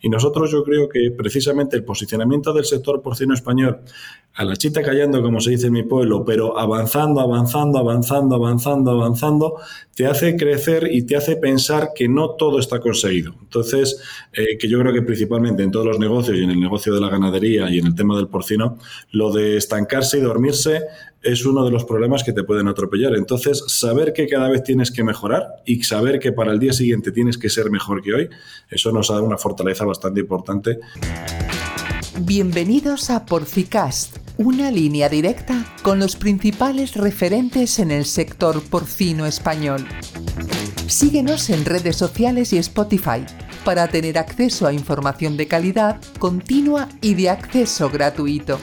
Y nosotros yo creo que precisamente el posicionamiento del sector porcino español, a la chita callando, como se dice en mi pueblo, pero avanzando, avanzando, avanzando, avanzando, avanzando, te hace crecer y te hace pensar que no todo está conseguido. Entonces, eh, que yo creo que principalmente en todos los negocios y en el negocio de la ganadería y en el tema del porcino, lo de estancarse y dormirse es uno de los problemas que te pueden atropellar. Entonces, saber que cada vez tienes que mejorar y saber que para el día siguiente tienes que ser mejor que hoy, eso nos da una fortaleza bastante importante. Bienvenidos a Porcicast, una línea directa con los principales referentes en el sector porcino español. Síguenos en redes sociales y Spotify para tener acceso a información de calidad, continua y de acceso gratuito.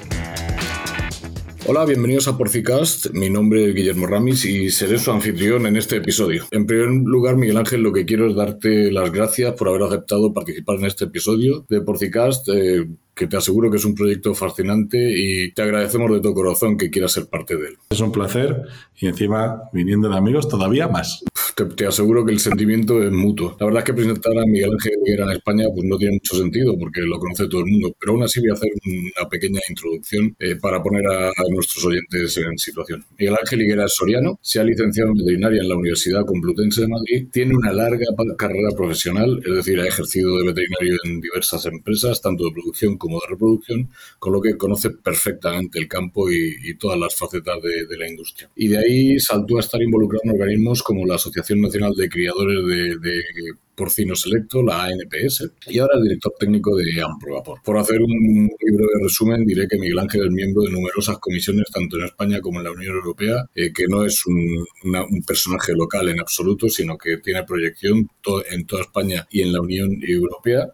Hola, bienvenidos a Porcicast. Mi nombre es Guillermo Ramis y seré su anfitrión en este episodio. En primer lugar, Miguel Ángel, lo que quiero es darte las gracias por haber aceptado participar en este episodio de Porcicast. Eh, que te aseguro que es un proyecto fascinante y te agradecemos de todo corazón que quieras ser parte de él. Es un placer y encima, viniendo de amigos, todavía más. Te, aseguro que el sentimiento es mutuo. La verdad es que presentar a Miguel Ángel Higuera en España pues no tiene mucho sentido porque lo conoce todo el mundo, pero aún así voy a hacer una pequeña introducción eh, para poner a, nuestros oyentes en situación. Miguel Ángel Higuera soriano, se ha licenciado en veterinaria en la Universidad Complutense de Madrid, tiene una larga carrera profesional, es decir, ha ejercido de veterinario en diversas empresas, tanto de producción como de reproducción, con lo que conoce perfectamente el campo y, todas las facetas de, la industria. Y de ahí saltó a estar involucrado en organismos como la Asociación Nacional de Criadores de porcino selecto, la ANPS, y ahora el director técnico de Amprobapor. Por hacer un libro de resumen, diré que Miguel Ángel es miembro de numerosas comisiones, tanto en España como en la Unión Europea, eh, que no es un, personaje local en absoluto, sino que tiene proyección en toda España y en la Unión Europea,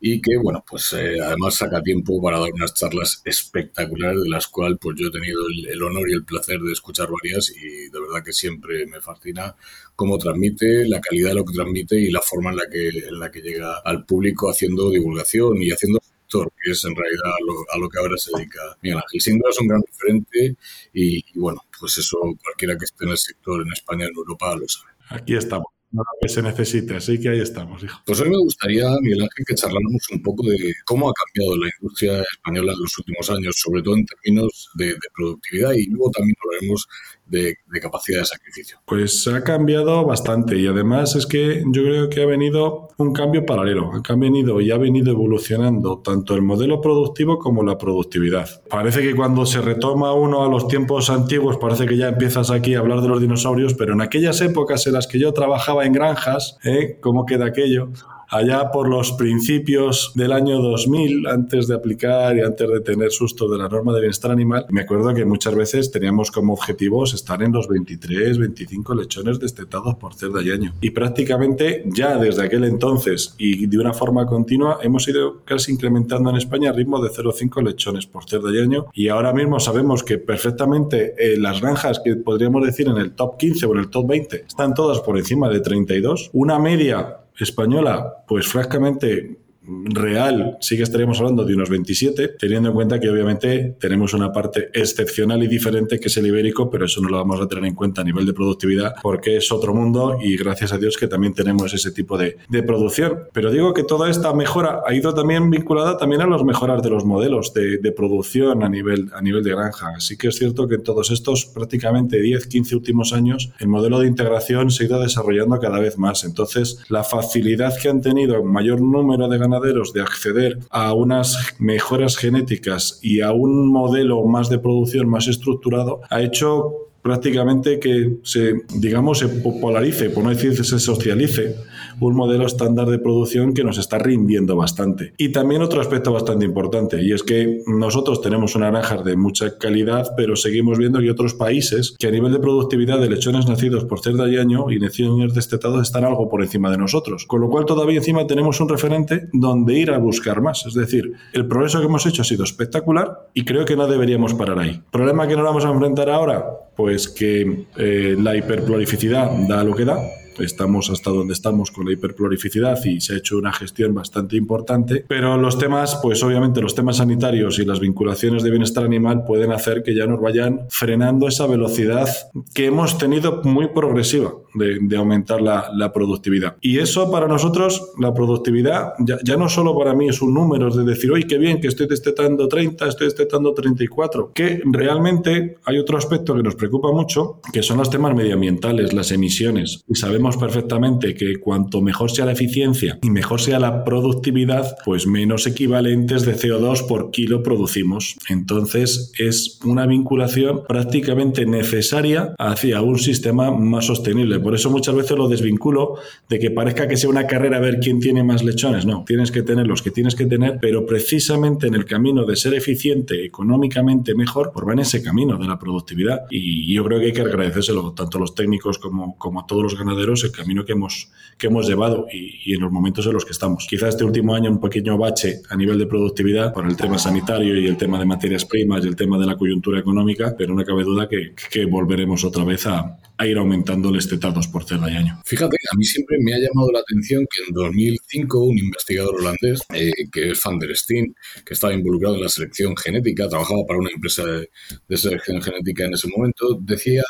y que, bueno, pues eh, además saca tiempo para dar unas charlas espectaculares, de las cuales pues yo he tenido el honor y el placer de escuchar varias, y de verdad que siempre me fascina cómo transmite, la calidad de lo que transmite y la forma en la que, en la que llega al público haciendo divulgación y haciendo sector, que es en realidad a lo, que ahora se dedica Miguel Ángel. Sin duda es un gran referente y, y, bueno, pues eso cualquiera que esté en el sector en España, en Europa, lo sabe. Aquí estamos lo que se necesite. Así que ahí estamos, hijo. Pues hoy me gustaría, Miguel Ángel, que charláramos un poco de cómo ha cambiado la industria española en los últimos años, sobre todo en términos de, de productividad y luego también hablaremos de, capacidad de sacrificio? Pues ha cambiado bastante y además es que yo creo que ha venido un cambio paralelo, ha venido y ha venido evolucionando tanto el modelo productivo como la productividad. Parece que cuando se retoma uno a los tiempos antiguos parece que ya empiezas aquí a hablar de los dinosaurios, pero en aquellas épocas en las que yo trabajaba en granjas, ¿eh? ¿cómo queda aquello? Allá por los principios del año 2000, antes de aplicar y antes de tener susto de la norma de bienestar animal, me acuerdo que muchas veces teníamos como objetivos estar en los 23, 25 lechones destetados por cerda y año. Y prácticamente ya desde aquel entonces y de una forma continua hemos ido casi incrementando en España el ritmo de 0,5 lechones por cerda y año. Y ahora mismo sabemos que perfectamente eh, las granjas que podríamos decir en el top 15 o en el top 20 están todas por encima de 32. Una media española, pues francamente real sí que estaríamos hablando de unos 27, teniendo en cuenta que obviamente tenemos una parte excepcional y diferente que es el ibérico, pero eso no lo vamos a tener en cuenta a nivel de productividad porque es otro mundo y gracias a Dios que también tenemos ese tipo de, producción. Pero digo que toda esta mejora ha ido también vinculada también a los mejoras de los modelos de, producción a nivel, a nivel de granja. Así que es cierto que en todos estos prácticamente 10, 15 últimos años el modelo de integración se ha ido desarrollando cada vez más. Entonces la facilidad que han tenido mayor número de ganaderos de acceder a unas mejoras genéticas y a un modelo más de producción más estructurado ha hecho prácticamente que se, digamos, se popularice, por no decir se socialice, un modelo estándar de producción que nos está rindiendo bastante. Y también otro aspecto bastante importante, y es que nosotros tenemos una granja de mucha calidad, pero seguimos viendo que otros países que a nivel de productividad de lechones nacidos por cerda y año y lechones destetados están algo por encima de nosotros. Con lo cual todavía encima tenemos un referente donde ir a buscar más. Es decir, el progreso que hemos hecho ha sido espectacular y creo que no deberíamos parar ahí. ¿Problema que no vamos a enfrentar ahora? Pues que eh, la hiperprolificidad da lo que da estamos hasta donde estamos con la hiperplurificidad y se ha hecho una gestión bastante importante, pero los temas, pues obviamente los temas sanitarios y las vinculaciones de bienestar animal pueden hacer que ya nos vayan frenando esa velocidad que hemos tenido muy progresiva de, aumentar la, productividad. Y eso para nosotros, la productividad, ya, no solo para mí es un número, de decir, oye, qué bien que estoy destetando 30, estoy destetando 34, que realmente hay otro aspecto que nos preocupa mucho, que son los temas medioambientales, las emisiones. Y sabemos perfectamente que cuanto mejor sea la eficiencia y mejor sea la productividad, pues menos equivalentes de CO2 por kilo producimos. Entonces es una vinculación prácticamente necesaria hacia un sistema más sostenible. Por eso muchas veces lo desvinculo de que parezca que sea una carrera a ver quién tiene más lechones. No, tienes que tener los que tienes que tener, pero precisamente en el camino de ser eficiente, económicamente mejor, por pues van ese camino de la productividad. Y yo creo que hay que agradecérselo tanto a los técnicos como, como a todos los ganaderos el camino que hemos, que hemos llevado y, en los momentos en los que estamos. Quizás este último año un pequeño bache a nivel de productividad por el tema sanitario y el tema de materias primas y el tema de la coyuntura económica, pero no cabe duda que, volveremos otra vez a, ir aumentando el estetados por cada año. Fíjate, a mí siempre me ha llamado la atención que en 2005 un investigador holandés, eh, que es Van der Steen, que estaba involucrado en la selección genética, trabajaba para una empresa de selección genética en ese momento, decía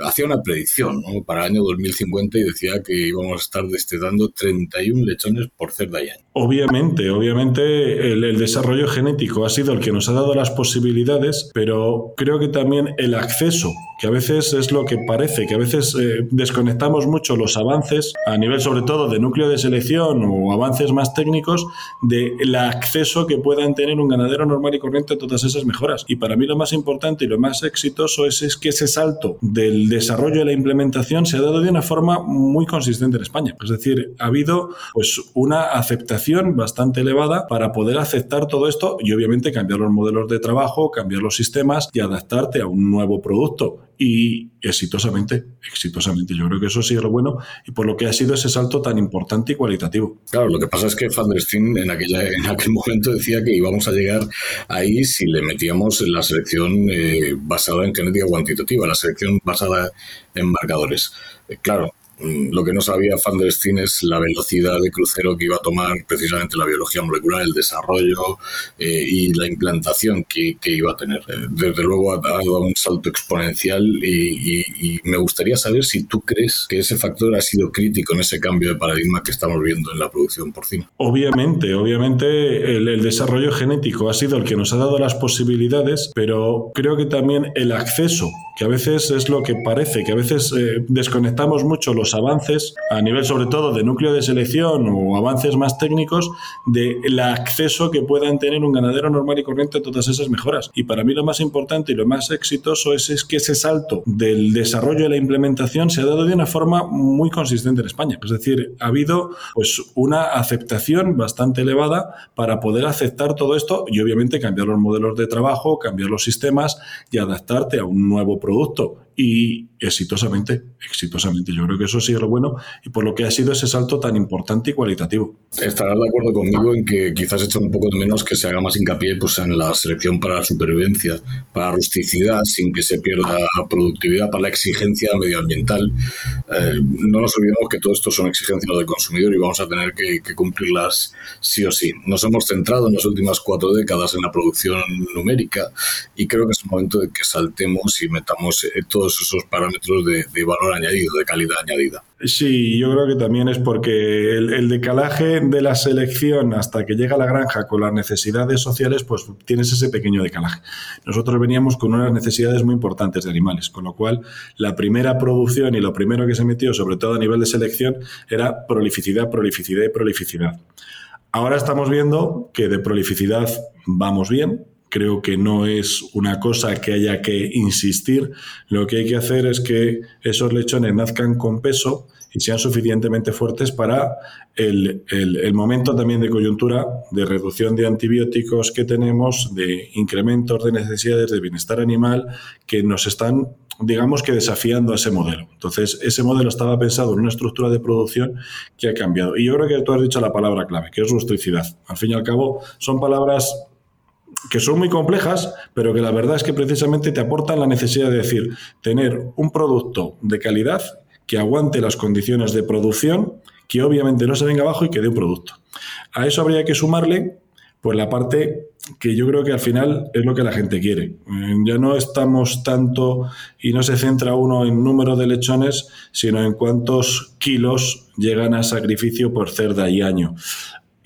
hacía una predicción para el año 2050 y decía que íbamos a estar destetando 31 lechones por cerda y año. Obviamente, obviamente el, desarrollo genético ha sido el que nos ha dado las posibilidades, pero creo que también el acceso, que a veces es lo que parece, que a veces eh, desconectamos mucho los avances a nivel sobre todo de núcleo de selección o avances más técnicos del acceso que puedan tener un ganadero normal y corriente a todas esas mejoras. Y para mí lo más importante y lo más exitoso es, es que ese salto del desarrollo y la implementación se ha dado de una forma muy consistente en España. Es decir, ha habido pues una aceptación bastante elevada para poder aceptar todo esto y obviamente cambiar los modelos de trabajo, cambiar los sistemas y adaptarte a un nuevo producto y exitosamente, exitosamente. Yo creo que eso sí es lo bueno y por lo que ha sido ese salto tan importante y cualitativo. Claro, lo que pasa es que Van en, en aquel momento decía que íbamos a llegar ahí si le metíamos la selección eh, basada en genética cuantitativa, la selección basada en marcadores. Eh, claro, lo que no sabía Van der Steen es la velocidad de crucero que iba a tomar precisamente la biología molecular, el desarrollo eh, y la implantación que, iba a tener. Eh, desde luego ha, dado un salto exponencial y, me gustaría saber si tú crees que ese factor ha sido crítico en ese cambio de paradigma que estamos viendo en la producción porcina. Obviamente, obviamente el, el desarrollo genético ha sido el que nos ha dado las posibilidades, pero creo que también el acceso, que a veces es lo que parece, que a veces eh, desconectamos mucho los avances a nivel sobre todo de núcleo de selección o avances más técnicos del acceso que puedan tener un ganadero normal y corriente a todas esas mejoras. Y para mí lo más importante y lo más exitoso es, es que ese salto del desarrollo y la implementación se ha dado de una forma muy consistente en España. Es decir, ha habido pues una aceptación bastante elevada para poder aceptar todo esto y obviamente cambiar los modelos de trabajo, cambiar los sistemas y adaptarte a un nuevo producto y exitosamente, exitosamente. Yo creo que eso sí es lo bueno y por lo que ha sido ese salto tan importante y cualitativo. Estarás de acuerdo conmigo en que quizás hecho un poco de menos que se haga más hincapié pues, en la selección para la supervivencia, para la rusticidad, sin que se pierda productividad, para la exigencia medioambiental. Eh, no nos olvidemos que todo esto son exigencias del consumidor y vamos a tener que, cumplirlas sí o sí. Nos hemos centrado en las últimas cuatro décadas en la producción numérica y creo que es el momento de que saltemos y metamos eh, esos parámetros de, valor añadido, de calidad añadida. Sí, yo creo que también es porque el, decalaje de la selección hasta que llega a la granja con las necesidades sociales, pues tienes ese pequeño decalaje. Nosotros veníamos con unas necesidades muy importantes de animales, con lo cual la primera producción y lo primero que se metió, sobre todo a nivel de selección, era prolificidad, prolificidad y prolificidad. Ahora estamos viendo que de prolificidad vamos bien, creo que no es una cosa que haya que insistir. Lo que hay que hacer es que esos lechones nazcan con peso y sean suficientemente fuertes para el, momento también de coyuntura, de reducción de antibióticos que tenemos, de incrementos de necesidades de bienestar animal que nos están, digamos que desafiando a ese modelo. Entonces, ese modelo estaba pensado en una estructura de producción que ha cambiado. Y yo creo que tú has dicho la palabra clave, que es rusticidad. Al fin y al cabo, son palabras que son muy complejas, pero que la verdad es que precisamente te aportan la necesidad de decir, tener un producto de calidad que aguante las condiciones de producción, que obviamente no se venga abajo y que dé un producto. A eso habría que sumarle pues la parte que yo creo que al final es lo que la gente quiere. Eh, ya no estamos tanto y no se centra uno en número de lechones, sino en cuántos kilos llegan a sacrificio por cerda y año.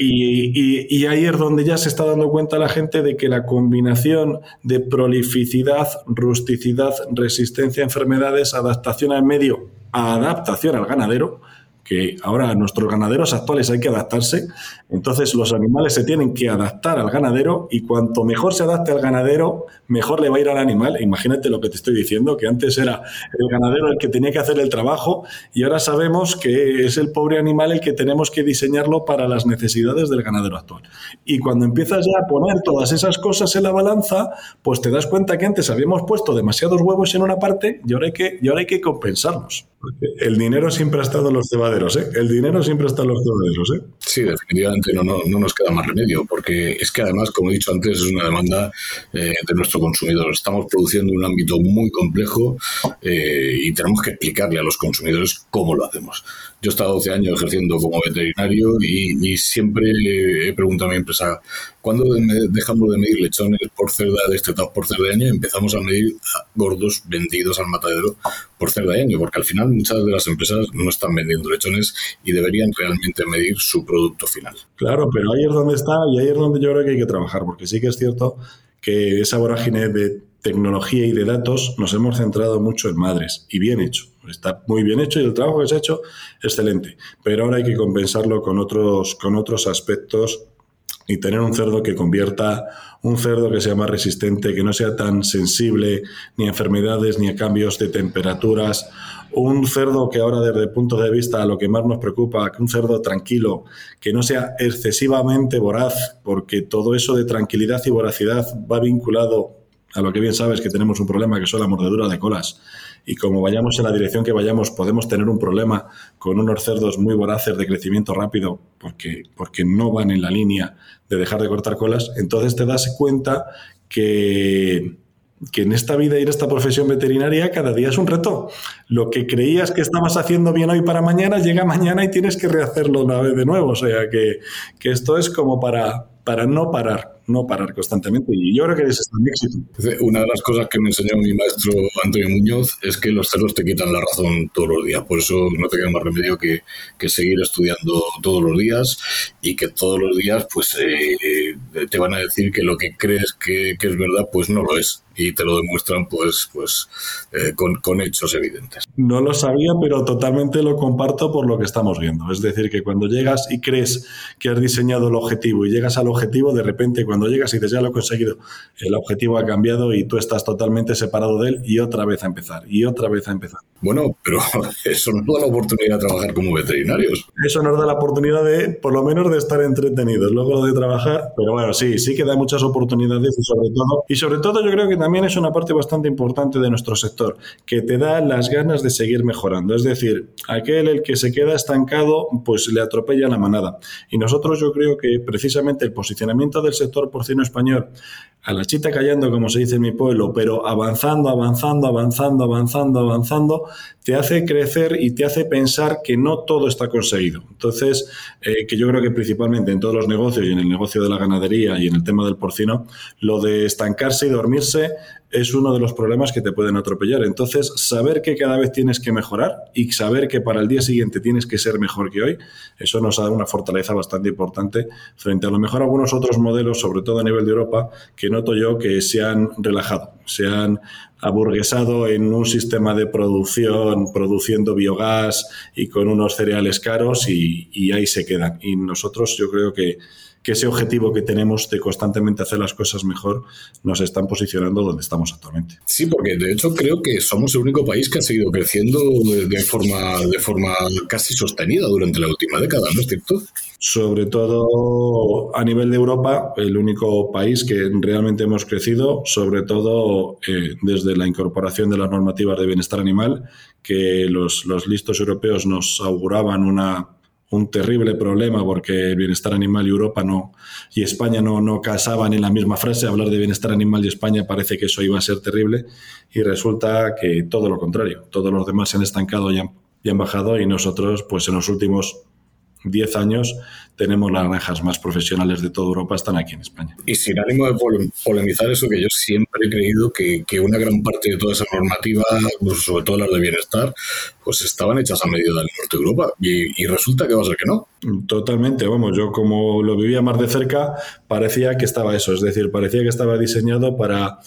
Y, ahí es donde ya se está dando cuenta la gente de que la combinación de prolificidad, rusticidad, resistencia a enfermedades, adaptación al medio, adaptación al ganadero, que ahora nuestros ganaderos actuales hay que adaptarse, entonces los animales se tienen que adaptar al ganadero y cuanto mejor se adapte al ganadero, mejor le va a ir al animal. Imagínate lo que te estoy diciendo, que antes era el ganadero el que tenía que hacer el trabajo y ahora sabemos que es el pobre animal el que tenemos que diseñarlo para las necesidades del ganadero actual. Y cuando empiezas ya a poner todas esas cosas en la balanza, pues te das cuenta que antes habíamos puesto demasiados huevos en una parte y ahora hay que, y ahora hay que compensarlos. El dinero siempre ha estado en los cebaderos, ¿eh? El dinero siempre está en los cebaderos, ¿eh? Sí, definitivamente no, no, nos queda más remedio, porque es que además, como he dicho antes, es una demanda eh, de nuestro consumidor. Estamos produciendo en un ámbito muy complejo eh, y tenemos que explicarle a los consumidores cómo lo hacemos. Yo he estado 12 años ejerciendo como veterinario y, siempre he preguntado a mi empresa, ¿cuándo dejamos de medir lechones por cerda destetados por cerda de año y empezamos a medir gordos vendidos al matadero por cerda de año? Porque al final muchas de las empresas no están vendiendo lechones y deberían realmente medir su producto final. Claro, pero ahí es donde está y ahí es donde yo creo que hay que trabajar, porque sí que es cierto que esa vorágine de tecnología y de datos nos hemos centrado mucho en madres y bien hecho. Está muy bien hecho y el trabajo que se ha hecho, excelente. Pero ahora hay que compensarlo con otros, con otros aspectos y tener un cerdo que convierta un cerdo que sea más resistente, que no sea tan sensible ni a enfermedades ni a cambios de temperaturas. Un cerdo que ahora desde el punto de vista a lo que más nos preocupa, un cerdo tranquilo, que no sea excesivamente voraz, porque todo eso de tranquilidad y voracidad va vinculado a lo que bien sabes que tenemos un problema que son la mordedura de colas y como vayamos en la dirección que vayamos, podemos tener un problema con unos cerdos muy voraces de crecimiento rápido porque, porque no van en la línea de dejar de cortar colas, entonces te das cuenta que, que en esta vida y en esta profesión veterinaria cada día es un reto. Lo que creías que estabas haciendo bien hoy para mañana, llega mañana y tienes que rehacerlo una vez de nuevo. O sea que, que esto es como para, para no parar no parar constantemente. Y yo creo que ese es el éxito. Una de las cosas que me enseñó mi maestro Antonio Muñoz es que los cerros te quitan la razón todos los días. Por eso no te queda más remedio que, que seguir estudiando todos los días y que todos los días pues eh, te van a decir que lo que crees que, que es verdad pues no lo es y te lo demuestran pues, pues eh, con, con, hechos evidentes. No lo sabía, pero totalmente lo comparto por lo que estamos viendo. Es decir, que cuando llegas y crees que has diseñado el objetivo y llegas al objetivo, de repente cuando llegas y dices ya lo he conseguido, el objetivo ha cambiado y tú estás totalmente separado de él y otra vez a empezar, y otra vez a empezar. Bueno, pero eso nos da la oportunidad de trabajar como veterinarios. Eso nos da la oportunidad de, por lo menos, de estar entretenidos, luego de trabajar, pero bueno, sí, sí que da muchas oportunidades y sobre todo, y sobre todo yo creo que también es una parte bastante importante de nuestro sector, que te da las ganas de seguir mejorando. Es decir, aquel el que se queda estancado, pues le atropella la manada. Y nosotros yo creo que precisamente el posicionamiento del sector porcino español, a la chita callando, como se dice en mi pueblo, pero avanzando, avanzando, avanzando, avanzando, avanzando, te hace crecer y te hace pensar que no todo está conseguido. Entonces, eh, que yo creo que principalmente en todos los negocios y en el negocio de la ganadería y en el tema del porcino, lo de estancarse y dormirse es uno de los problemas que te pueden atropellar. Entonces, saber que cada vez tienes que mejorar y saber que para el día siguiente tienes que ser mejor que hoy, eso nos da una fortaleza bastante importante frente a lo mejor algunos otros modelos, sobre todo a nivel de Europa, que noto yo que se han relajado, se han aburguesado en un sistema de producción, produciendo biogás y con unos cereales caros y, y ahí se quedan. Y nosotros yo creo que que ese objetivo que tenemos de constantemente hacer las cosas mejor nos están posicionando donde estamos actualmente. Sí, porque de hecho creo que somos el único país que ha seguido creciendo de, forma, de forma casi sostenida durante la última década, ¿no es cierto? Sobre todo a nivel de Europa, el único país que realmente hemos crecido, sobre todo eh, desde la incorporación de las normativas de bienestar animal, que los, los listos europeos nos auguraban una un terrible problema porque el bienestar animal y Europa no y España no, no casaban en la misma frase. Hablar de bienestar animal y España parece que eso iba a ser terrible y resulta que todo lo contrario. Todos los demás se han estancado y han, y han bajado y nosotros, pues en los últimos 10 años tenemos las granjas más profesionales de toda Europa, están aquí en España. Y sin ánimo de polemizar eso, que yo siempre he creído que, una gran parte de toda esa normativa, pues, sobre todo las de bienestar, pues estaban hechas a medida del norte de Europa. Y, y, resulta que va a ser que no. Totalmente, vamos, yo como lo vivía más de cerca, parecía que estaba eso, es decir, parecía que estaba diseñado para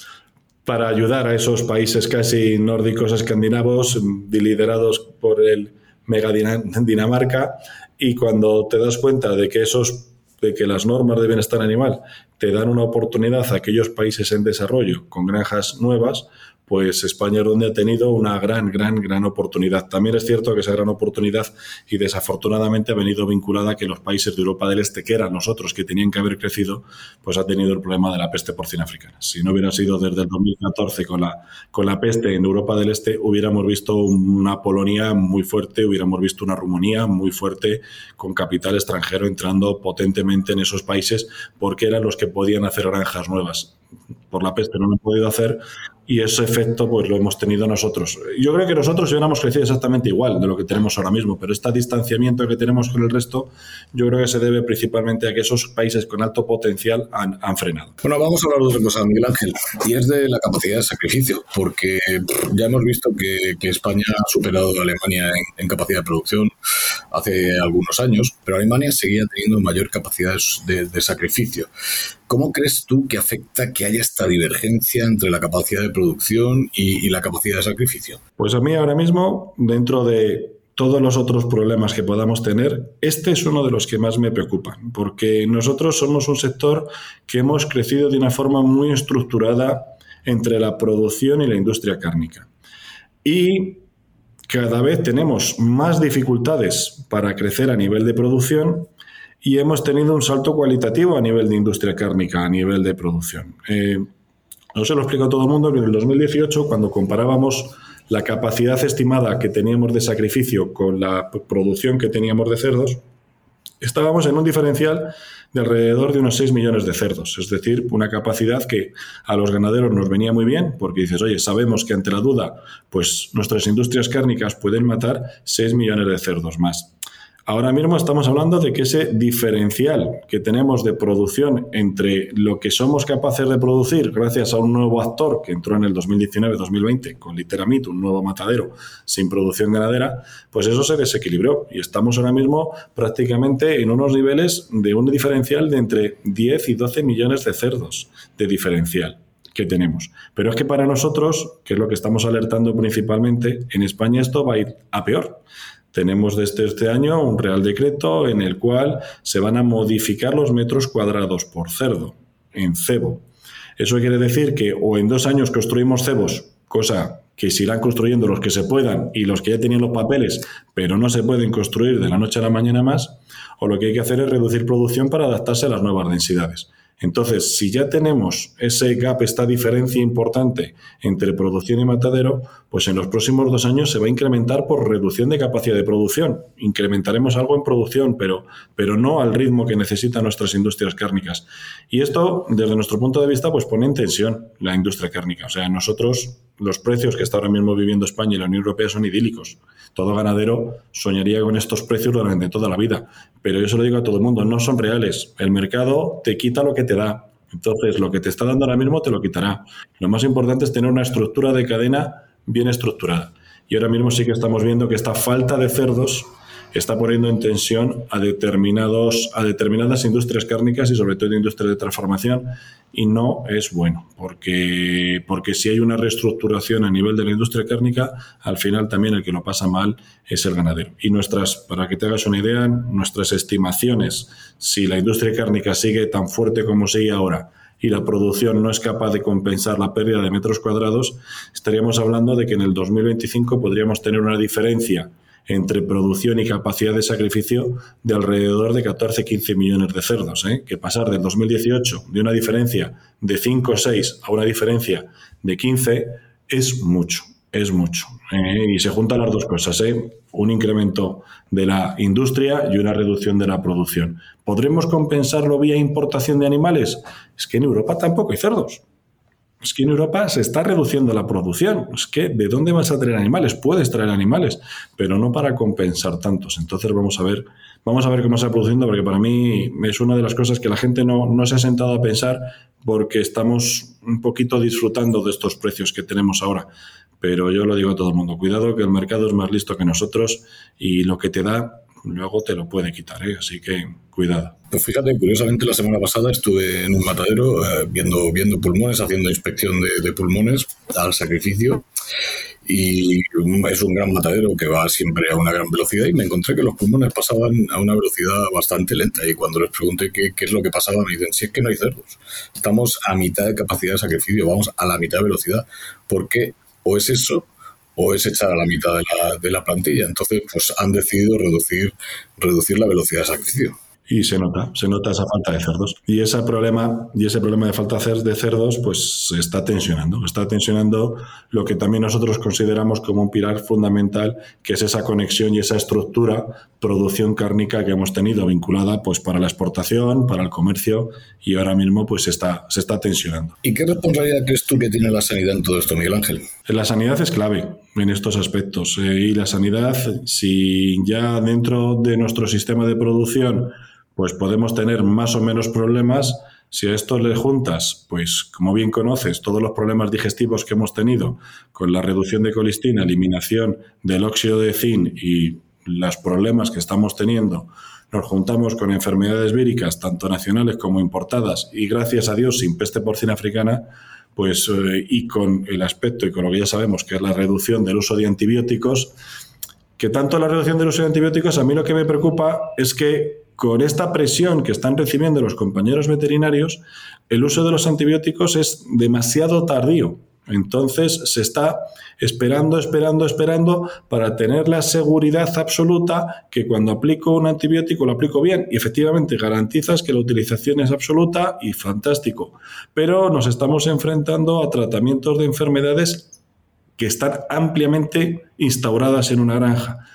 para ayudar a esos países casi nórdicos escandinavos liderados por el mega Dinamarca y cuando te das cuenta de que esos de que las normas de bienestar animal te dan una oportunidad a aquellos países en desarrollo con granjas nuevas, pues España es donde ha tenido una gran, gran, gran oportunidad. También es cierto que esa gran oportunidad y desafortunadamente ha venido vinculada a que los países de Europa del Este, que eran nosotros, que tenían que haber crecido, pues ha tenido el problema de la peste porcina africana. Si no hubiera sido desde el 2014 con la, con la peste en Europa del Este, hubiéramos visto una Polonia muy fuerte, hubiéramos visto una Rumanía muy fuerte, con capital extranjero entrando potentemente en esos países, porque eran los que podían hacer granjas nuevas por la peste no lo han podido hacer y ese efecto pues lo hemos tenido nosotros. Yo creo que nosotros hubiéramos crecido exactamente igual de lo que tenemos ahora mismo, pero este distanciamiento que tenemos con el resto yo creo que se debe principalmente a que esos países con alto potencial han, frenado. Bueno, vamos a hablar de otra cosa, Miguel Ángel, y es de la capacidad de sacrificio, porque ya hemos visto que, España ha superado a Alemania en, capacidad de producción hace algunos años, pero Alemania seguía teniendo mayor capacidad de sacrificio. ¿Cómo crees tú que afecta que haya esta divergencia entre la capacidad de producción y, la capacidad de sacrificio? Pues a mí ahora mismo, dentro de todos los otros problemas que podamos tener, este es uno de los que más me preocupan, porque nosotros somos un sector que hemos crecido de una forma muy estructurada entre la producción y la industria cárnica. Y cada vez tenemos más dificultades para crecer a nivel de producción y hemos tenido un salto cualitativo a nivel de industria cárnica, a nivel de producción. Eh, no se lo explico a todo el mundo, pero en el 2018, cuando comparábamos la capacidad estimada que teníamos de sacrificio con la producción que teníamos de cerdos, estábamos en un diferencial de alrededor de unos 6 millones de cerdos, es decir, una capacidad que a los ganaderos nos venía muy bien, porque dices, oye, sabemos que ante la duda, pues nuestras industrias cárnicas pueden matar 6 millones de cerdos más. Ahora mismo estamos hablando de que ese diferencial que tenemos de producción entre lo que somos capaces de producir gracias a un nuevo actor que entró en el 2019-2020 con Literamit, un nuevo matadero sin producción ganadera, pues eso se desequilibró y estamos ahora mismo prácticamente en unos niveles de un diferencial de entre 10 y 12 millones de cerdos de diferencial que tenemos. Pero es que para nosotros, que es lo que estamos alertando principalmente, en España esto va a ir a peor. Tenemos desde este año un Real Decreto en el cual se van a modificar los metros cuadrados por cerdo en cebo. Eso quiere decir que o en dos años construimos cebos, cosa que se irán construyendo los que se puedan y los que ya tenían los papeles, pero no se pueden construir de la noche a la mañana más, o lo que hay que hacer es reducir producción para adaptarse a las nuevas densidades. Entonces, si ya tenemos ese gap, esta diferencia importante entre producción y matadero, pues en los próximos dos años se va a incrementar por reducción de capacidad de producción. Incrementaremos algo en producción, pero, pero no al ritmo que necesitan nuestras industrias cárnicas. Y esto, desde nuestro punto de vista, pues pone en tensión la industria cárnica. O sea, nosotros los precios que está ahora mismo viviendo España y la Unión Europea son idílicos. Todo ganadero soñaría con estos precios durante toda la vida. Pero yo se lo digo a todo el mundo, no son reales. El mercado te quita lo que te da. Entonces, lo que te está dando ahora mismo te lo quitará. Lo más importante es tener una estructura de cadena bien estructurada. Y ahora mismo sí que estamos viendo que esta falta de cerdos está poniendo en tensión a, determinados, a determinadas industrias cárnicas y sobre todo industrias de transformación y no es bueno porque, porque si hay una reestructuración a nivel de la industria cárnica, al final también el que lo pasa mal es el ganadero. Y nuestras, para que te hagas una idea, nuestras estimaciones, si la industria cárnica sigue tan fuerte como sigue ahora, y la producción no es capaz de compensar la pérdida de metros cuadrados, estaríamos hablando de que en el 2025 podríamos tener una diferencia entre producción y capacidad de sacrificio de alrededor de 14-15 millones de cerdos. ¿eh? Que pasar del 2018 de una diferencia de 5 o 6 a una diferencia de 15 es mucho, es mucho. ¿eh? Y se juntan las dos cosas, ¿eh? un incremento de la industria y una reducción de la producción. ¿Podremos compensarlo vía importación de animales? Es que en Europa tampoco hay cerdos. Es que en Europa se está reduciendo la producción. Es que, ¿de dónde vas a traer animales? Puedes traer animales, pero no para compensar tantos. Entonces vamos a ver, vamos a ver cómo se está produciendo, porque para mí es una de las cosas que la gente no se ha sentado a pensar porque estamos un poquito disfrutando de estos precios que tenemos ahora. Pero yo lo digo a todo el mundo, cuidado que el mercado es más listo que nosotros y lo que te da luego te lo puede quitar, ¿eh? así que cuidado. Pues fíjate, curiosamente la semana pasada estuve en un matadero eh, viendo, viendo pulmones, haciendo inspección de, pulmones al sacrificio y es un gran matadero que va siempre a una gran velocidad y me encontré que los pulmones pasaban a una velocidad bastante lenta y cuando les pregunté qué, qué, es lo que pasaba me dicen, si es que no hay cerdos, estamos a mitad de capacidad de sacrificio, vamos a la mitad de velocidad, porque o es eso o es echar a la mitad de la, de la plantilla. Entonces, pues han decidido reducir, reducir la velocidad de sacrificio y se nota, se nota esa falta de cerdos. Y ese problema, y ese problema de falta de cerdos, pues se está tensionando. Está tensionando lo que también nosotros consideramos como un pilar fundamental, que es esa conexión y esa estructura, producción cárnica que hemos tenido vinculada pues para la exportación, para el comercio, y ahora mismo pues se está, se está tensionando. ¿Y qué responsabilidad crees tú que tiene la sanidad en todo esto, Miguel Ángel? La sanidad es clave en estos aspectos. Eh, y la sanidad, si ya dentro de nuestro sistema de producción pues podemos tener más o menos problemas. Si a esto le juntas, pues como bien conoces, todos los problemas digestivos que hemos tenido con la reducción de colistina, eliminación del óxido de zinc y los problemas que estamos teniendo, nos juntamos con enfermedades víricas, tanto nacionales como importadas, y gracias a Dios sin peste porcina africana, pues eh, y con el aspecto y con lo que ya sabemos que es la reducción del uso de antibióticos, que tanto la reducción del uso de antibióticos, a mí lo que me preocupa es que con esta presión que están recibiendo los compañeros veterinarios, el uso de los antibióticos es demasiado tardío. Entonces se está esperando, esperando, esperando para tener la seguridad absoluta que cuando aplico un antibiótico lo aplico bien y efectivamente garantizas que la utilización es absoluta y fantástico. Pero nos estamos enfrentando a tratamientos de enfermedades que están ampliamente instauradas en una granja.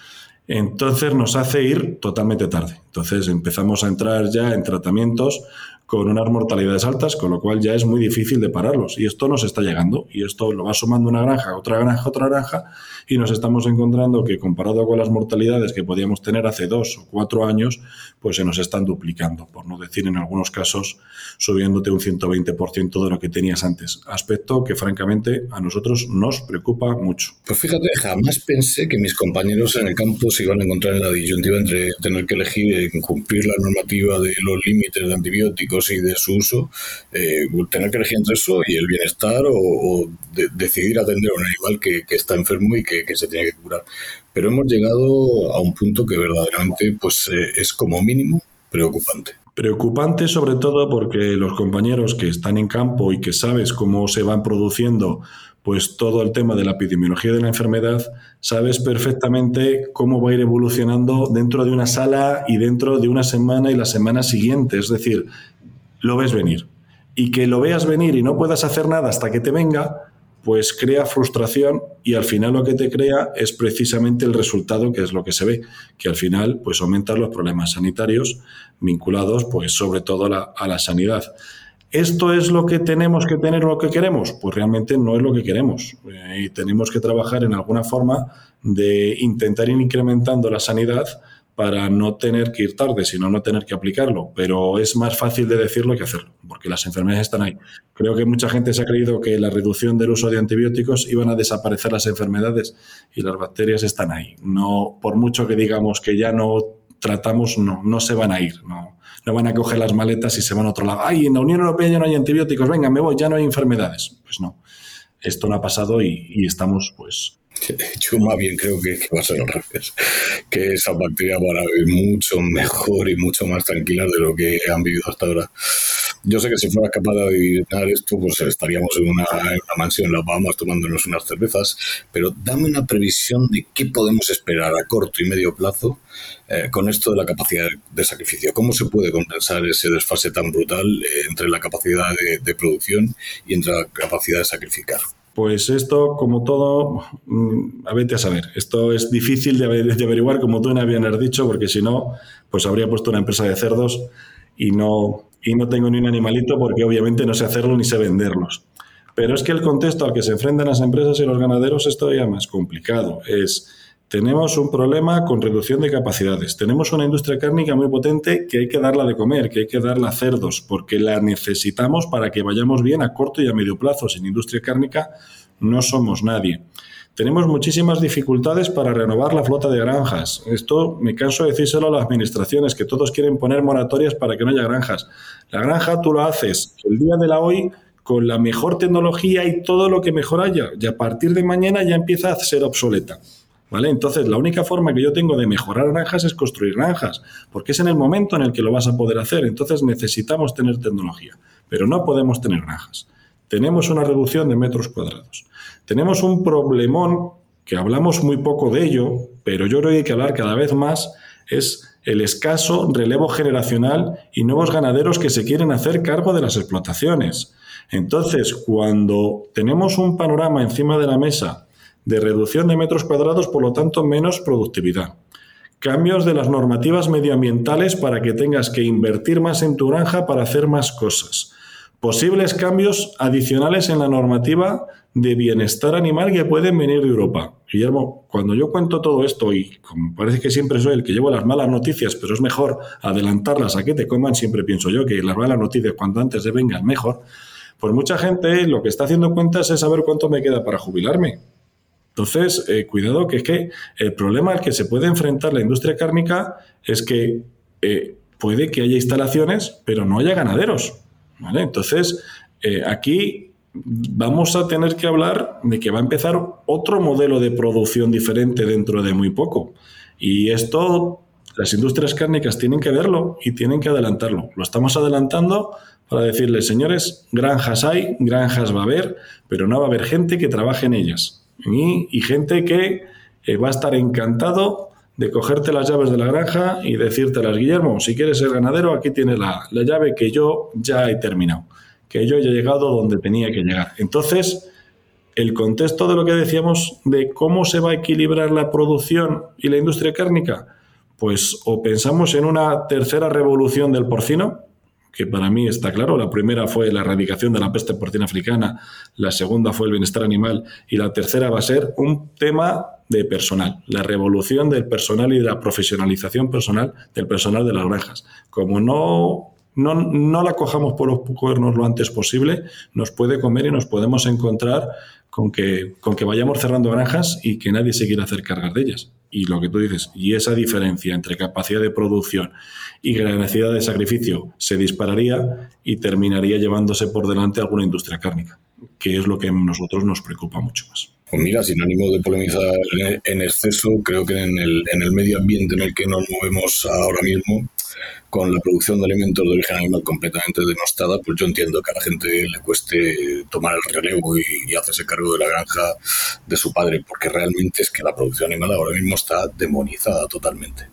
Entonces nos hace ir totalmente tarde. Entonces empezamos a entrar ya en tratamientos con unas mortalidades altas, con lo cual ya es muy difícil de pararlos. Y esto nos está llegando, y esto lo va sumando una granja, otra granja, otra granja, y nos estamos encontrando que comparado con las mortalidades que podíamos tener hace dos o cuatro años, pues se nos están duplicando, por no decir en algunos casos subiéndote un 120% de lo que tenías antes. Aspecto que francamente a nosotros nos preocupa mucho. Pues fíjate, jamás pensé que mis compañeros en el campo se iban a encontrar en la disyuntiva entre tener que elegir cumplir la normativa de los límites de antibióticos y de su uso, eh, tener que elegir entre eso y el bienestar o, decidir atender a un animal que, está enfermo y que, se tiene que curar. Pero hemos llegado a un punto que verdaderamente pues, eh, es como mínimo preocupante. Preocupante sobre todo porque los compañeros que están en campo y que sabes cómo se van produciendo pues todo el tema de la epidemiología de la enfermedad, sabes perfectamente cómo va a ir evolucionando dentro de una sala y dentro de una semana y la semana siguiente. Es decir, lo ves venir. Y que lo veas venir y no puedas hacer nada hasta que te venga, pues crea frustración y al final lo que te crea es precisamente el resultado que es lo que se ve, que al final pues aumentan los problemas sanitarios vinculados pues sobre todo a la, a la sanidad. ¿Esto es lo que tenemos que tener o lo que queremos? Pues realmente no es lo que queremos. Eh, y tenemos que trabajar en alguna forma de intentar ir incrementando la sanidad para no tener que ir tarde, sino no tener que aplicarlo. Pero es más fácil de decirlo que hacerlo, porque las enfermedades están ahí. Creo que mucha gente se ha creído que la reducción del uso de antibióticos iban a desaparecer las enfermedades y las bacterias están ahí. No, por mucho que digamos que ya no tratamos, no, no se van a ir. No, no van a coger las maletas y se van a otro lado. Ay, en la Unión Europea ya no hay antibióticos, venga, me voy, ya no hay enfermedades. Pues no, esto no ha pasado y, y estamos pues más bien creo que, va a ser al revés, que esa bacteria van a vivir mucho mejor y mucho más tranquila de lo que han vivido hasta ahora. Yo sé que si fuera capaz de adivinar esto, pues estaríamos en una, mansión en Las Bahamas tomándonos unas cervezas, pero dame una previsión de qué podemos esperar a corto y medio plazo eh, con esto de la capacidad de sacrificio. ¿Cómo se puede compensar ese desfase tan brutal eh, entre la capacidad de producción y entre la capacidad de sacrificar? Pues esto, como todo, mm, a vete a saber. Esto es difícil de, averiguar, como tú me habías dicho, porque si no, pues habría puesto una empresa de cerdos y no, y no tengo ni un animalito porque obviamente no sé hacerlo ni sé venderlos. Pero es que el contexto al que se enfrentan las empresas y los ganaderos es todavía más complicado. Es tenemos un problema con reducción de capacidades. Tenemos una industria cárnica muy potente que hay que darla de comer, que hay que darla cerdos, porque la necesitamos para que vayamos bien a corto y a medio plazo. Sin industria cárnica no somos nadie. Tenemos muchísimas dificultades para renovar la flota de granjas. Esto me canso de decírselo a las administraciones, que todos quieren poner moratorias para que no haya granjas. La granja tú lo haces el día de la hoy con la mejor tecnología y todo lo que mejor haya. Y a partir de mañana ya empieza a ser obsoleta. ¿Vale? Entonces, la única forma que yo tengo de mejorar granjas es construir granjas, porque es en el momento en el que lo vas a poder hacer. Entonces, necesitamos tener tecnología, pero no podemos tener granjas. Tenemos una reducción de metros cuadrados. Tenemos un problemón que hablamos muy poco de ello, pero yo creo que hay que hablar cada vez más, es el escaso relevo generacional y nuevos ganaderos que se quieren hacer cargo de las explotaciones. Entonces, cuando tenemos un panorama encima de la mesa de reducción de metros cuadrados, por lo tanto, menos productividad. Cambios de las normativas medioambientales para que tengas que invertir más en tu granja para hacer más cosas. Posibles cambios adicionales en la normativa de bienestar animal que pueden venir de Europa. Guillermo, cuando yo cuento todo esto, y como parece que siempre soy el que llevo las malas noticias, pero es mejor adelantarlas a que te coman, siempre pienso yo que las malas noticias cuanto antes se vengan mejor, pues mucha gente lo que está haciendo cuentas es saber cuánto me queda para jubilarme. Entonces, eh, cuidado que es que el problema al que se puede enfrentar la industria cárnica es que eh, puede que haya instalaciones, pero no haya ganaderos. Entonces, eh, aquí vamos a tener que hablar de que va a empezar otro modelo de producción diferente dentro de muy poco. Y esto las industrias cárnicas tienen que verlo y tienen que adelantarlo. Lo estamos adelantando para decirles, señores, granjas hay, granjas va a haber, pero no va a haber gente que trabaje en ellas y, gente que eh, va a estar encantado de cogerte las llaves de la granja y decírtelas, Guillermo, si quieres ser ganadero, aquí tienes la, la llave que yo ya he terminado, que yo ya he llegado donde tenía que llegar. Entonces, el contexto de lo que decíamos de cómo se va a equilibrar la producción y la industria cárnica, pues o pensamos en una tercera revolución del porcino, que para mí está claro. La primera fue la erradicación de la peste porcina africana, la segunda fue el bienestar animal y la tercera va a ser un tema de personal, la revolución del personal y de la profesionalización personal del personal de las granjas. Como no, no, no la cojamos por los cuernos lo antes posible, nos puede comer y nos podemos encontrar con que, con que vayamos cerrando granjas y que nadie se quiera hacer cargar de ellas. Y lo que tú dices, y esa diferencia entre capacidad de producción y necesidad de sacrificio se dispararía y terminaría llevándose por delante alguna industria cárnica, que es lo que a nosotros nos preocupa mucho más. Pues mira, sin ánimo de polemizar en exceso, creo que en el, en el medio ambiente en el que nos movemos ahora mismo, con la producción de alimentos de origen animal completamente denostada, pues yo entiendo que a la gente le cueste tomar el relevo y, hacerse cargo de la granja de su padre, porque realmente es que la producción animal ahora mismo está demonizada totalmente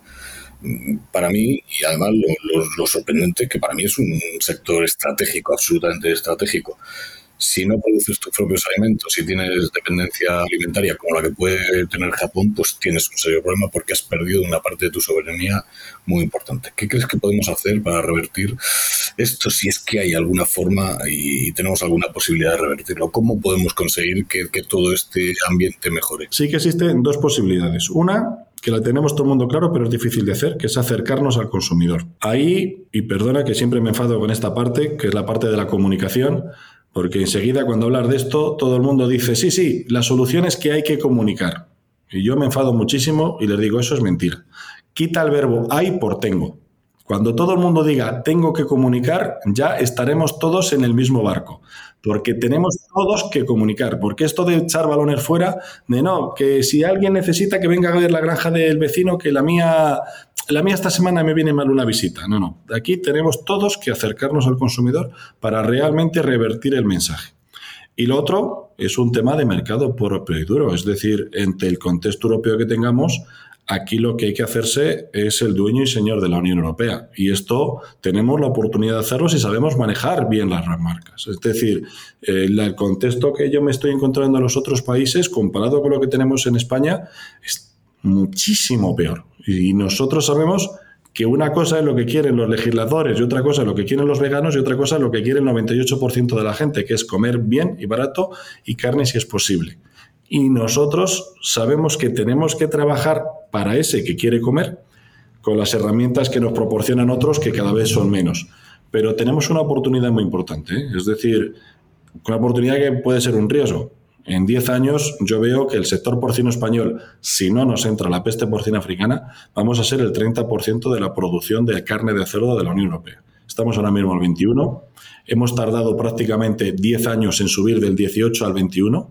para mí, y además lo, sorprendente, que para mí es un sector estratégico, absolutamente estratégico. Si no produces tus propios alimentos, si tienes dependencia alimentaria como la que puede tener Japón, pues tienes un serio problema porque has perdido una parte de tu soberanía muy importante. ¿Qué crees que podemos hacer para revertir esto si es que hay alguna forma y tenemos alguna posibilidad de revertirlo? ¿Cómo podemos conseguir que, que todo este ambiente mejore? Sí que existen dos posibilidades. Una, que la tenemos todo el mundo claro, pero es difícil de hacer, que es acercarnos al consumidor. Ahí, y perdona que siempre me enfado con esta parte, que es la parte de la comunicación, porque enseguida cuando hablas de esto, todo el mundo dice, sí, sí, la solución es que hay que comunicar. Y yo me enfado muchísimo y les digo, eso es mentira. Quita el verbo hay por tengo. Cuando todo el mundo diga tengo que comunicar, ya estaremos todos en el mismo barco porque tenemos todos que comunicar, porque esto de echar balones fuera, de no, que si alguien necesita que venga a ver la granja del vecino, que la mía, la mía esta semana me viene mal una visita, no, no, aquí tenemos todos que acercarnos al consumidor para realmente revertir el mensaje. Y lo otro es un tema de mercado propio y duro, es decir, entre el contexto europeo que tengamos, Aquí lo que hay que hacerse es el dueño y señor de la Unión Europea. Y esto tenemos la oportunidad de hacerlo si sabemos manejar bien las marcas. Es decir, el contexto que yo me estoy encontrando en los otros países, comparado con lo que tenemos en España, es muchísimo peor. Y nosotros sabemos que una cosa es lo que quieren los legisladores y otra cosa es lo que quieren los veganos y otra cosa es lo que quiere el 98% de la gente, que es comer bien y barato y carne si es posible. Y nosotros sabemos que tenemos que trabajar para ese que quiere comer con las herramientas que nos proporcionan otros que cada vez son menos. Pero tenemos una oportunidad muy importante, ¿eh? es decir, una oportunidad que puede ser un riesgo. En 10 años yo veo que el sector porcino español, si no nos entra la peste porcina africana, vamos a ser el 30% de la producción de carne de cerdo de la Unión Europea. Estamos ahora mismo al 21. Hemos tardado prácticamente 10 años en subir del 18 al 21,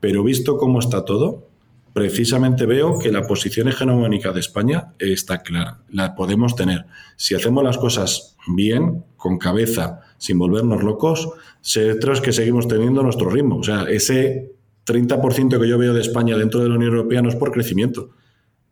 pero visto cómo está todo, precisamente veo que la posición hegemónica de España está clara. La podemos tener. Si hacemos las cosas bien, con cabeza, sin volvernos locos, tenemos que seguimos teniendo nuestro ritmo. O sea, ese 30% que yo veo de España dentro de la Unión Europea no es por crecimiento,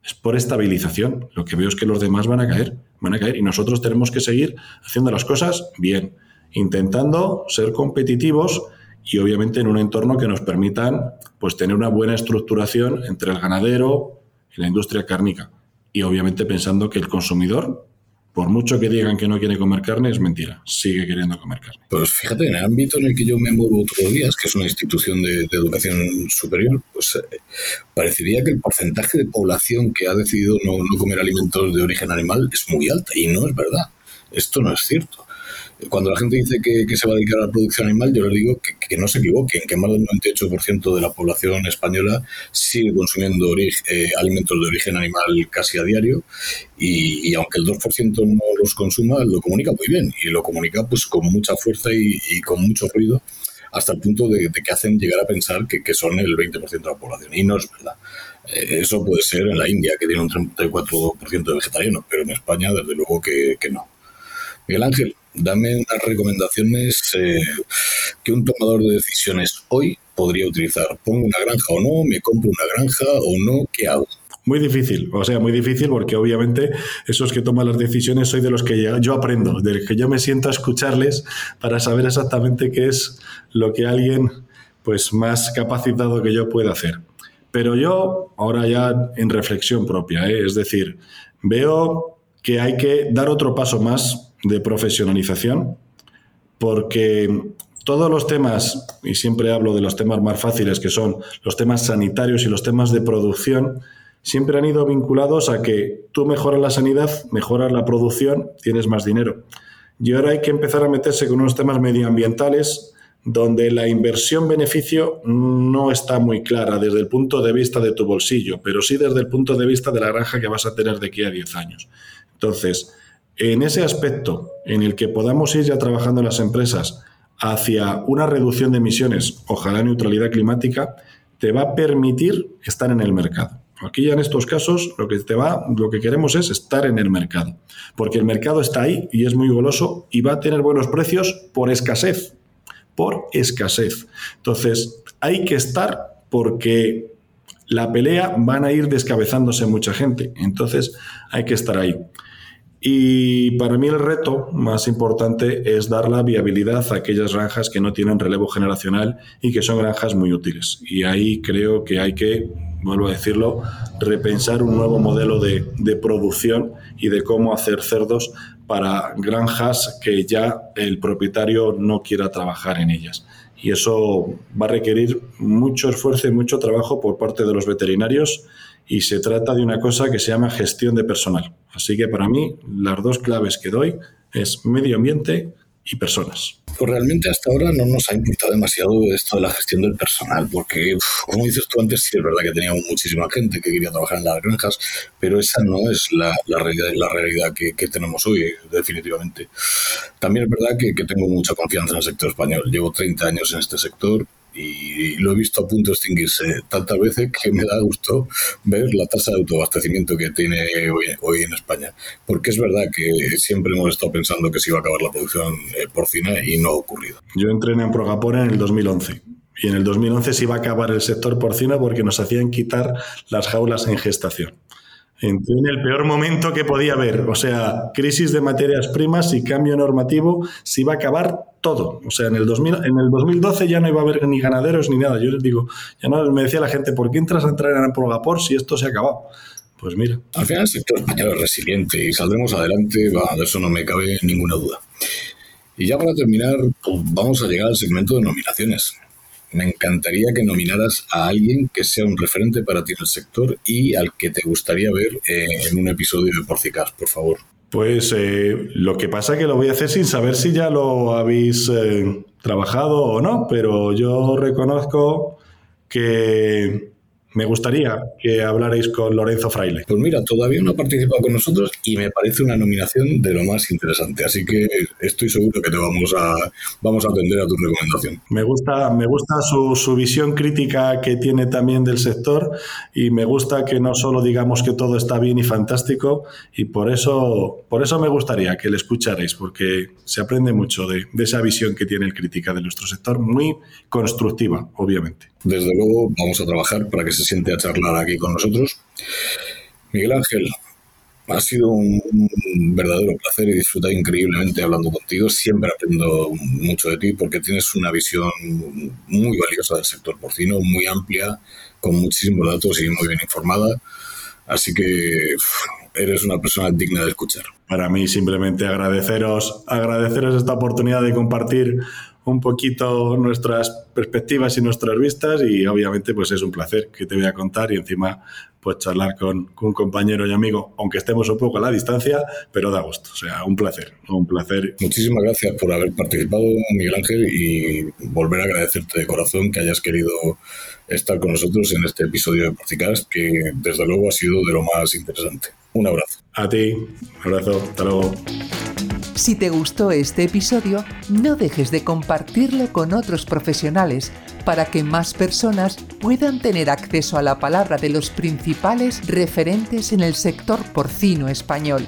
es por estabilización. Lo que veo es que los demás van a caer, van a caer y nosotros tenemos que seguir haciendo las cosas bien, intentando ser competitivos y obviamente en un entorno que nos permitan pues tener una buena estructuración entre el ganadero y la industria cárnica y obviamente pensando que el consumidor por mucho que digan que no quiere comer carne, es mentira. Sigue queriendo comer carne. Pues fíjate, en el ámbito en el que yo me muevo todos los días, que es una institución de, educación superior, pues eh, parecería que el porcentaje de población que ha decidido no, no comer alimentos de origen animal es muy alta. Y no es verdad. Esto no es cierto cuando la gente dice que, se va a dedicar a la producción animal, yo les digo que, no se equivoquen, que más del 98% de la población española sigue consumiendo eh, alimentos de origen animal casi a diario y, aunque el 2% no los consuma, lo comunica muy bien y lo comunica pues con mucha fuerza y, con mucho ruido hasta el punto de, que hacen llegar a pensar que, son el 20% de la población. Y no es verdad. Eh, eso puede ser en la India, que tiene un 34% de vegetarianos, pero en España, desde luego que, que no. Miguel Ángel, dame unas recomendaciones eh, que un tomador de decisiones hoy podría utilizar. ¿Pongo una granja o no? ¿Me compro una granja o no? ¿Qué hago? Muy difícil, o sea, muy difícil porque obviamente esos que toman las decisiones soy de los que yo aprendo, de los que yo me siento a escucharles para saber exactamente qué es lo que alguien pues más capacitado que yo puede hacer. Pero yo ahora ya en reflexión propia, ¿eh? es decir, veo que hay que dar otro paso más de profesionalización, porque todos los temas, y siempre hablo de los temas más fáciles, que son los temas sanitarios y los temas de producción, siempre han ido vinculados a que tú mejoras la sanidad, mejoras la producción, tienes más dinero. Y ahora hay que empezar a meterse con unos temas medioambientales donde la inversión-beneficio no está muy clara desde el punto de vista de tu bolsillo, pero sí desde el punto de vista de la granja que vas a tener de aquí a 10 años. Entonces, en ese aspecto en el que podamos ir ya trabajando las empresas hacia una reducción de emisiones, ojalá neutralidad climática, te va a permitir estar en el mercado. Aquí ya en estos casos lo que te va, lo que queremos es estar en el mercado, porque el mercado está ahí y es muy goloso y va a tener buenos precios por escasez, por escasez. Entonces, hay que estar porque la pelea van a ir descabezándose mucha gente, entonces hay que estar ahí. Y para mí el reto más importante es dar la viabilidad a aquellas granjas que no tienen relevo generacional y que son granjas muy útiles. Y ahí creo que hay que, vuelvo a decirlo, repensar un nuevo modelo de, de producción y de cómo hacer cerdos para granjas que ya el propietario no quiera trabajar en ellas. Y eso va a requerir mucho esfuerzo y mucho trabajo por parte de los veterinarios y se trata de una cosa que se llama gestión de personal. Así que para mí las dos claves que doy es medio ambiente y personas. Pues realmente hasta ahora no nos ha importado demasiado esto de la gestión del personal, porque, como dices tú antes, sí es verdad que teníamos muchísima gente que quería trabajar en las granjas, pero esa no es la, realidad, la realidad que, tenemos hoy, definitivamente. También es verdad que, que tengo mucha confianza en el sector español. Llevo 30 años en este sector y lo he visto a punto de extinguirse tantas veces que me da gusto ver la tasa de autoabastecimiento que tiene hoy, en España. Porque es verdad que siempre hemos estado pensando que se iba a acabar la producción eh, porcina y no ha ocurrido. Yo entré en Progapora en el 2011 y en el 2011 se iba a acabar el sector porcino porque nos hacían quitar las jaulas en gestación. En el peor momento que podía haber, o sea, crisis de materias primas y cambio normativo, se iba a acabar todo. O sea, en el, 2000, en el 2012 ya no iba a haber ni ganaderos ni nada. Yo les digo, ya no me decía la gente, ¿por qué entras a entrar en Progapor si esto se ha acabado? pues mira. Al final el sector español es resiliente y saldremos adelante, va, de eso no me cabe ninguna duda. Y ya para terminar, pues vamos a llegar al segmento de nominaciones. Me encantaría que nominaras a alguien que sea un referente para ti en el sector y al que te gustaría ver eh, en un episodio de Porcicas, por favor. Pues eh, lo que pasa es que lo voy a hacer sin saber si ya lo habéis eh, trabajado o no, pero yo reconozco que me gustaría que hablarais con Lorenzo Fraile. Pues mira, todavía no ha participado con nosotros y me parece una nominación de lo más interesante, así que estoy seguro que te vamos a, vamos a atender a tu recomendación. Me gusta, me gusta su, su visión crítica que tiene también del sector y me gusta que no solo digamos que todo está bien y fantástico y por eso, por eso me gustaría que le escucharais, porque se aprende mucho de, de esa visión que tiene el crítica de nuestro sector, muy constructiva, obviamente. Desde luego vamos a trabajar para que se siente a charlar aquí con nosotros. Miguel Ángel, ha sido un, verdadero placer y disfrutar increíblemente hablando contigo. Siempre aprendo mucho de ti porque tienes una visión muy valiosa del sector porcino, muy amplia, con muchísimos datos y muy bien informada. Así que eres una persona digna de escuchar. Para mí simplemente agradeceros, agradeceros esta oportunidad de compartir un poquito nuestras perspectivas y nuestras vistas y obviamente pues es un placer que te voy a contar y encima pues charlar con, con, un compañero y amigo, aunque estemos un poco a la distancia, pero da gusto, o sea, un placer, un placer. Muchísimas gracias por haber participado, Miguel Ángel, y volver a agradecerte de corazón que hayas querido estar con nosotros en este episodio de Porcicast, que desde luego ha sido de lo más interesante. Un abrazo. A ti, un abrazo, hasta luego. Si te gustó este episodio, no dejes de compartirlo con otros profesionales para que más personas puedan tener acceso a la palabra de los principales referentes en el sector porcino español.